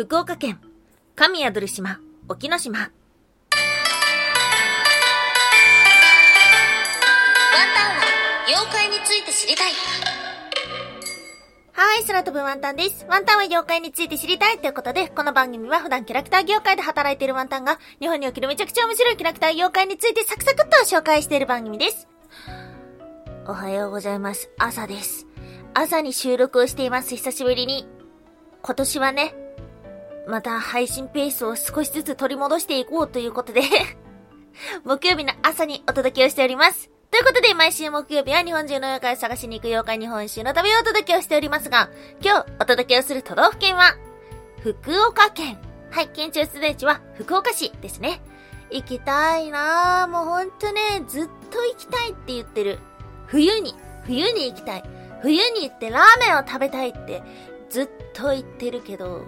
福岡県、神宿る島、沖ノ島。ワンタンは妖怪について知りたい。はい、空飛ぶワンタンです。ワンタンは妖怪について知りたいということで、この番組は普段キャラクター業界で働いているワンタンが、日本におけるめちゃくちゃ面白いキャラクター妖怪についてサクサクっと紹介している番組です。おはようございます。朝です。朝に収録をしています。久しぶりに。今年はね、また配信ペースを少しずつ取り戻していこうということで 木曜日の朝にお届けをしております。ということで、毎週木曜日は日本中の妖怪を探しに行く妖怪日本一周の旅をお届けをしておりますが、今日お届けをする都道府県は、福岡県。はい、県庁所在地は福岡市ですね。行きたいなぁ。もうほんとね、ずっと行きたいって言ってる。冬に、冬に行きたい。冬に行ってラーメンを食べたいってずっと言ってるけど、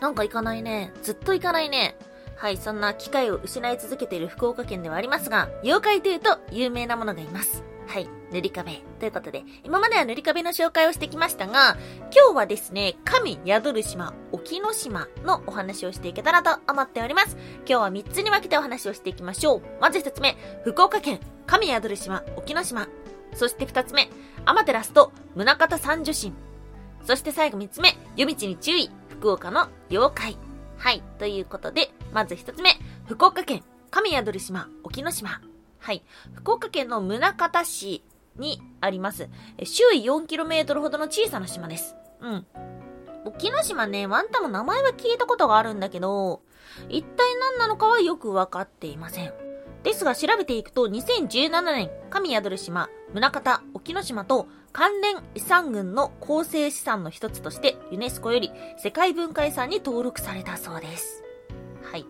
なんか行かないね。ずっと行かないね。はい、そんな機会を失い続けている福岡県ではありますが、妖怪というと有名なものがいます。はい、塗り壁。ということで、今までは塗り壁の紹介をしてきましたが、今日はですね、神宿る島、沖ノ島のお話をしていけたらと思っております。今日は3つに分けてお話をしていきましょう。まず1つ目、福岡県、神宿る島、沖ノ島。そして2つ目、アマテラスと宗像三女神。そして最後3つ目、夜道に注意、福岡の妖怪。はい。ということで、まず一つ目、福岡県、神宿島、沖ノ島。はい。福岡県の宗像市にあります。周囲 4km ほどの小さな島です。うん。沖ノ島ね、ワンタも名前は聞いたことがあるんだけど、一体何なのかはよくわかっていません。ですが調べていくと、2017年、神宿る島、宗像、沖ノ島と関連遺産群の構成資産の一つとしてユネスコより世界文化遺産に登録されたそうです。はい。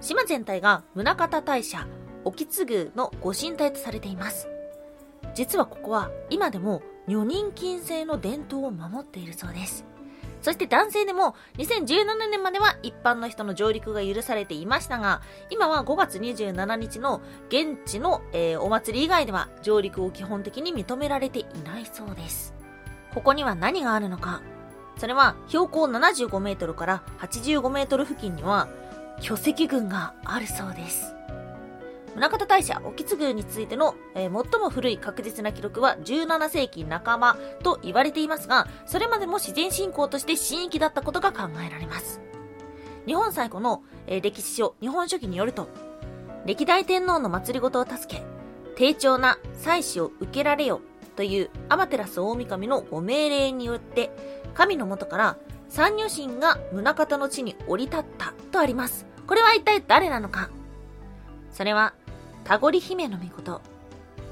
島全体が宗像大社、沖津宮のご神体とされています。実はここは今でも女人禁制の伝統を守っているそうです。そして男性でも2017年までは一般の人の上陸が許されていましたが、今は5月27日の現地の、えー、お祭り以外では上陸を基本的に認められていないそうです。ここには何があるのか。それは標高75メートルから85メートル付近には巨石群があるそうです。宗像大社沖津宮についての、えー、最も古い確実な記録は17世紀半ばと言われていますが、それまでも自然信仰として神域だったことが考えられます。日本最古の、えー、歴史書日本書紀によると、歴代天皇の祭りごとを助け、低調な祭祀を受けられよというアマテラス大神のご命令によって、神の元から三女神が宗像の地に降り立ったとあります。これは一体誰なのか？それは田堀姫の御事、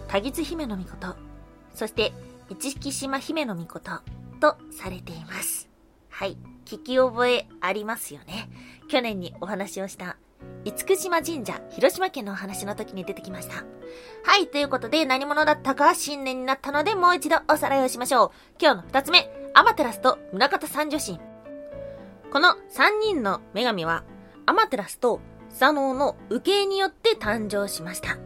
田木津姫の御事、そして市木島姫の御事とされています。はい。聞き覚えありますよね。去年にお話をした厳島神社、広島県のお話の時に出てきました。はい、ということで何者だったか新年になったのでもう一度おさらいをしましょう。今日の二つ目、アマテラスと宗像三女神。この三人の女神は、アマテラスと左脳の受けによって誕生しました。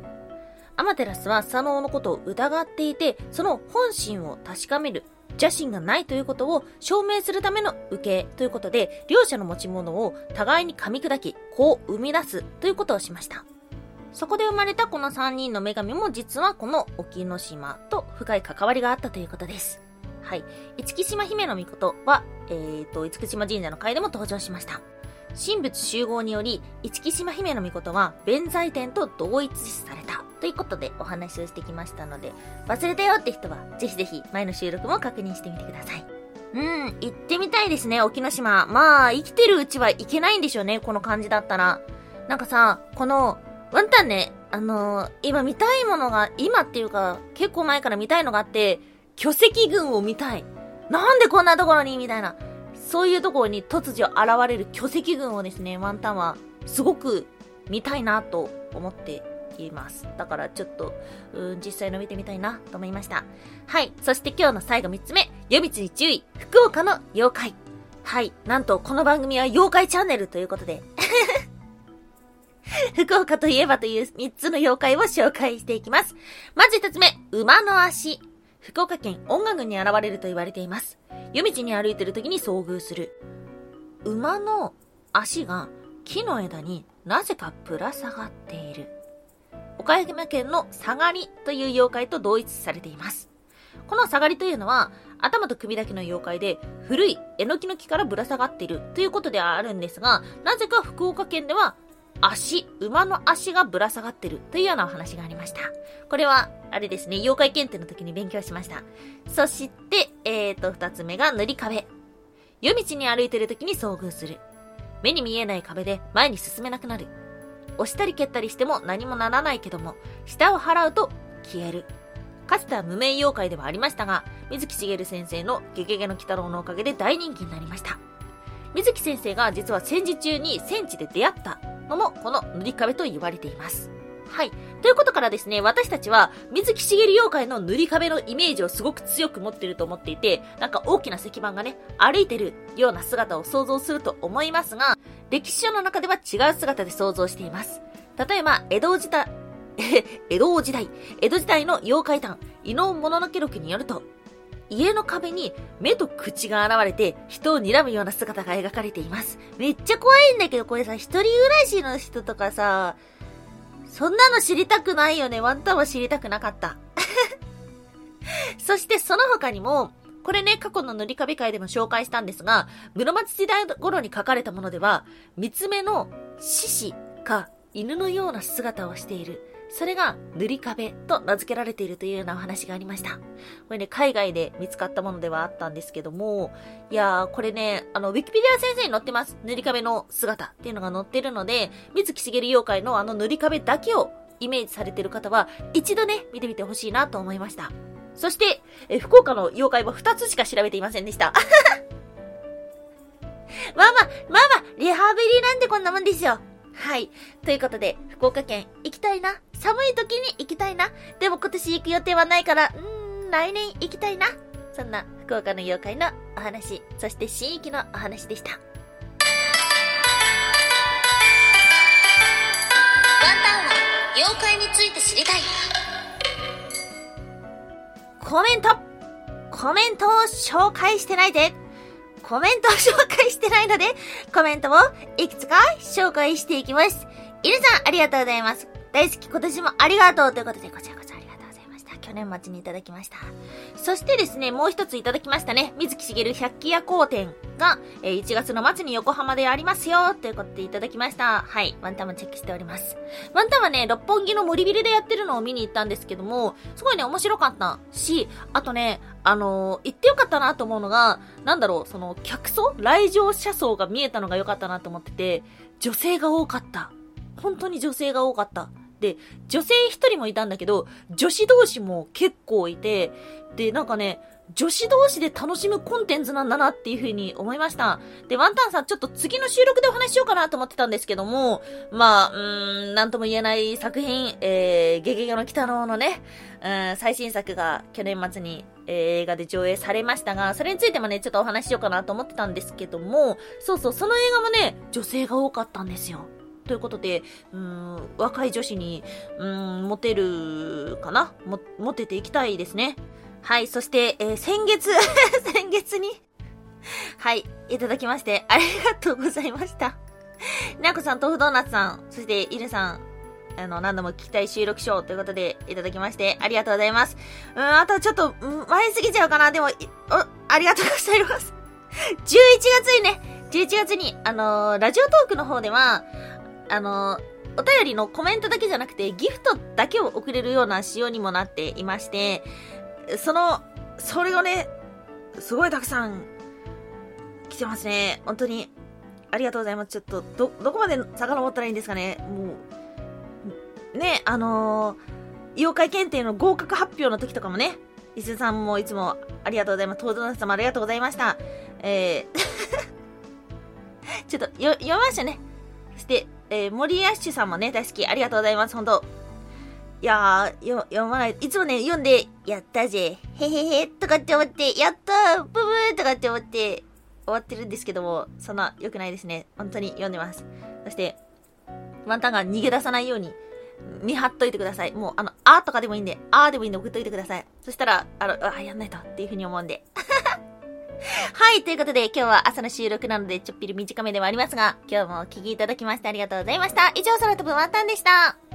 アマテラスは左脳のことを疑っていて、その本心を確かめる邪心がないということを証明するための受けということで、両者の持ち物を互いに噛み砕き、こう生み出すということをしました。そこで生まれたこの3人の女神も実はこの沖ノ島と深い関わりがあったということです。はい。五木島姫の御事は、えっ、ー、と、五木島神社の会でも登場しました。神仏集合により、市木島姫の御事は弁財天と同一視された。ということでお話をしてきましたので、忘れたよって人は、ぜひぜひ前の収録も確認してみてください。うん、行ってみたいですね、沖ノ島。まあ、生きてるうちは行けないんでしょうね、この感じだったら。なんかさ、この、ワンタンね、あのー、今見たいものが、今っていうか、結構前から見たいのがあって、巨石群を見たい。なんでこんなところにみたいな。そういうところに突如現れる巨石群をですね、ワンタンはすごく見たいなと思っています。だからちょっと、うん、実際の見てみたいなと思いました。はい。そして今日の最後3つ目、夜道に注意、福岡の妖怪。はい。なんとこの番組は妖怪チャンネルということで 福岡といえばという3つの妖怪を紹介していきます。まず1つ目、馬の足。福岡県音楽に現れると言われています。夜道に歩いてる時に遭遇する。馬の足が木の枝になぜかぶら下がっている。岡山県の下がりという妖怪と同一されています。この下がりというのは、頭と首だけの妖怪で、古いえのきの木からぶら下がっているということではあるんですが、なぜか福岡県では、足、馬の足がぶら下がってるというようなお話がありました。これは、あれですね、妖怪検定の時に勉強しました。そして、えーと、二つ目が塗り壁。夜道に歩いてる時に遭遇する。目に見えない壁で前に進めなくなる。押したり蹴ったりしても何もならないけども、舌を払うと消える。かつては無名妖怪ではありましたが、水木しげる先生のゲゲゲの鬼太郎のおかげで大人気になりました。水木先生が実は戦時中に戦地で出会ったのもこの塗り壁と言われています。はい。ということからですね、私たちは水木しげる妖怪の塗り壁のイメージをすごく強く持っていると思っていて、なんか大きな石板がね、歩いてるような姿を想像すると思いますが、歴史書の中では違う姿で想像しています。例えば、江戸時代、江戸時代、江戸時代の妖怪団、伊能物のけ録によると、家の壁に目と口が現れて人を睨むような姿が描かれています。めっちゃ怖いんだけど、これさ、一人暮らしの人とかさ、そんなの知りたくないよね。ワンタンは知りたくなかった。そしてその他にも、これね、過去の塗り壁会でも紹介したんですが、室町時代頃に書かれたものでは、三つ目の獅子か犬のような姿をしている。それが塗り壁と名付けられているというようなお話がありました。これね、海外で見つかったものではあったんですけども、いやー、これね、あの、ウィキペディア先生に載ってます。塗り壁の姿っていうのが載ってるので、水木しげる妖怪のあの塗り壁だけをイメージされてる方は、一度ね、見てみてほしいなと思いました。そして、え福岡の妖怪は2つしか調べていませんでした。まあまあ、まあまあ、リハビリなんてこんなもんですよ。はい。ということで、福岡県行きたいな。寒い時に行きたいな。でも今年行く予定はないから、うーん、来年行きたいな。そんな福岡の妖怪のお話、そして新域のお話でした。ワンタンは妖怪について知りたい。コメントコメントを紹介してないでコメントを紹介してないので、コメントをいくつか紹介していきます。イルさん、ありがとうございます。大好き、今年もありがとうということで、こちらこそありがとうございました。去年末にいただきました。そしてですね、もう一ついただきましたね。水木しげる百鬼夜行展が、えー1月の末に横浜でありますよ、ということでいただきました。はい、ワンタンもチェックしております。ワンタンはね、六本木の森ビルでやってるのを見に行ったんですけども、すごいね、面白かったし、あとね、あのー行ってよかったなと思うのが、なんだろう、その、客層来場者層が見えたのが良かったなと思ってて、女性が多かった。本当に女性が多かった。で、女性一人もいたんだけど、女子同士も結構いて、で、なんかね、女子同士で楽しむコンテンツなんだなっていう風に思いました。で、ワンタンさんちょっと次の収録でお話ししようかなと思ってたんですけども、まあ、うーん、なんとも言えない作品、えー、ゲゲゲの鬼太郎のね、うん、最新作が去年末に、えー映画で上映されましたが、それについてもね、ちょっとお話ししようかなと思ってたんですけども、そうそう、その映画もね、女性が多かったんですよ。ということで、うーん、若い女子に、うーん、モテるかな？も、モテていきたいですね。はい、そして、えー先月、先月に、はい、いただきまして、ありがとうございました。なこさん、豆腐ドーナツさん、そして、イルさん、あの、何度も聞きたい収録賞ということで、いただきまして、ありがとうございます。うん、あとちょっと、前すぎちゃうかな？でも、お、ありがとうございます。11月にね、11月に、あのーラジオトークの方では、あのお便りのコメントだけじゃなくて、ギフトだけを送れるような仕様にもなっていまして、その、それをね、すごいたくさん来てますね。本当に、ありがとうございます。ちょっと、ど、どこまで遡ったらいいんですかね。もう、ね、あのー妖怪検定の合格発表の時とかもね、伊勢さんもいつもありがとうございます。東ドナさんもありがとうございました。えー、ちょっと、よ、読みましたね。そして、えー、森アッシュさんもね、大好き。ありがとうございます。本当いやー、読まない。いつもね、読んで、やったぜ。へへへ、とかって思って、やったーブブーとかって思って、終わってるんですけども、そんな良くないですね。本当に読んでます。そして、ワンタンが逃げ出さないように、見張っといてください。もう、あの、あーとかでもいいんで、あーでもいいんで送っといてください。そしたら、あの、あやんないとっていうふうに思うんで。はい、ということで今日は朝の収録なのでちょっぴり短めではありますが、今日もお聴きいただきましてありがとうございました。以上、空飛ぶワンタンでした。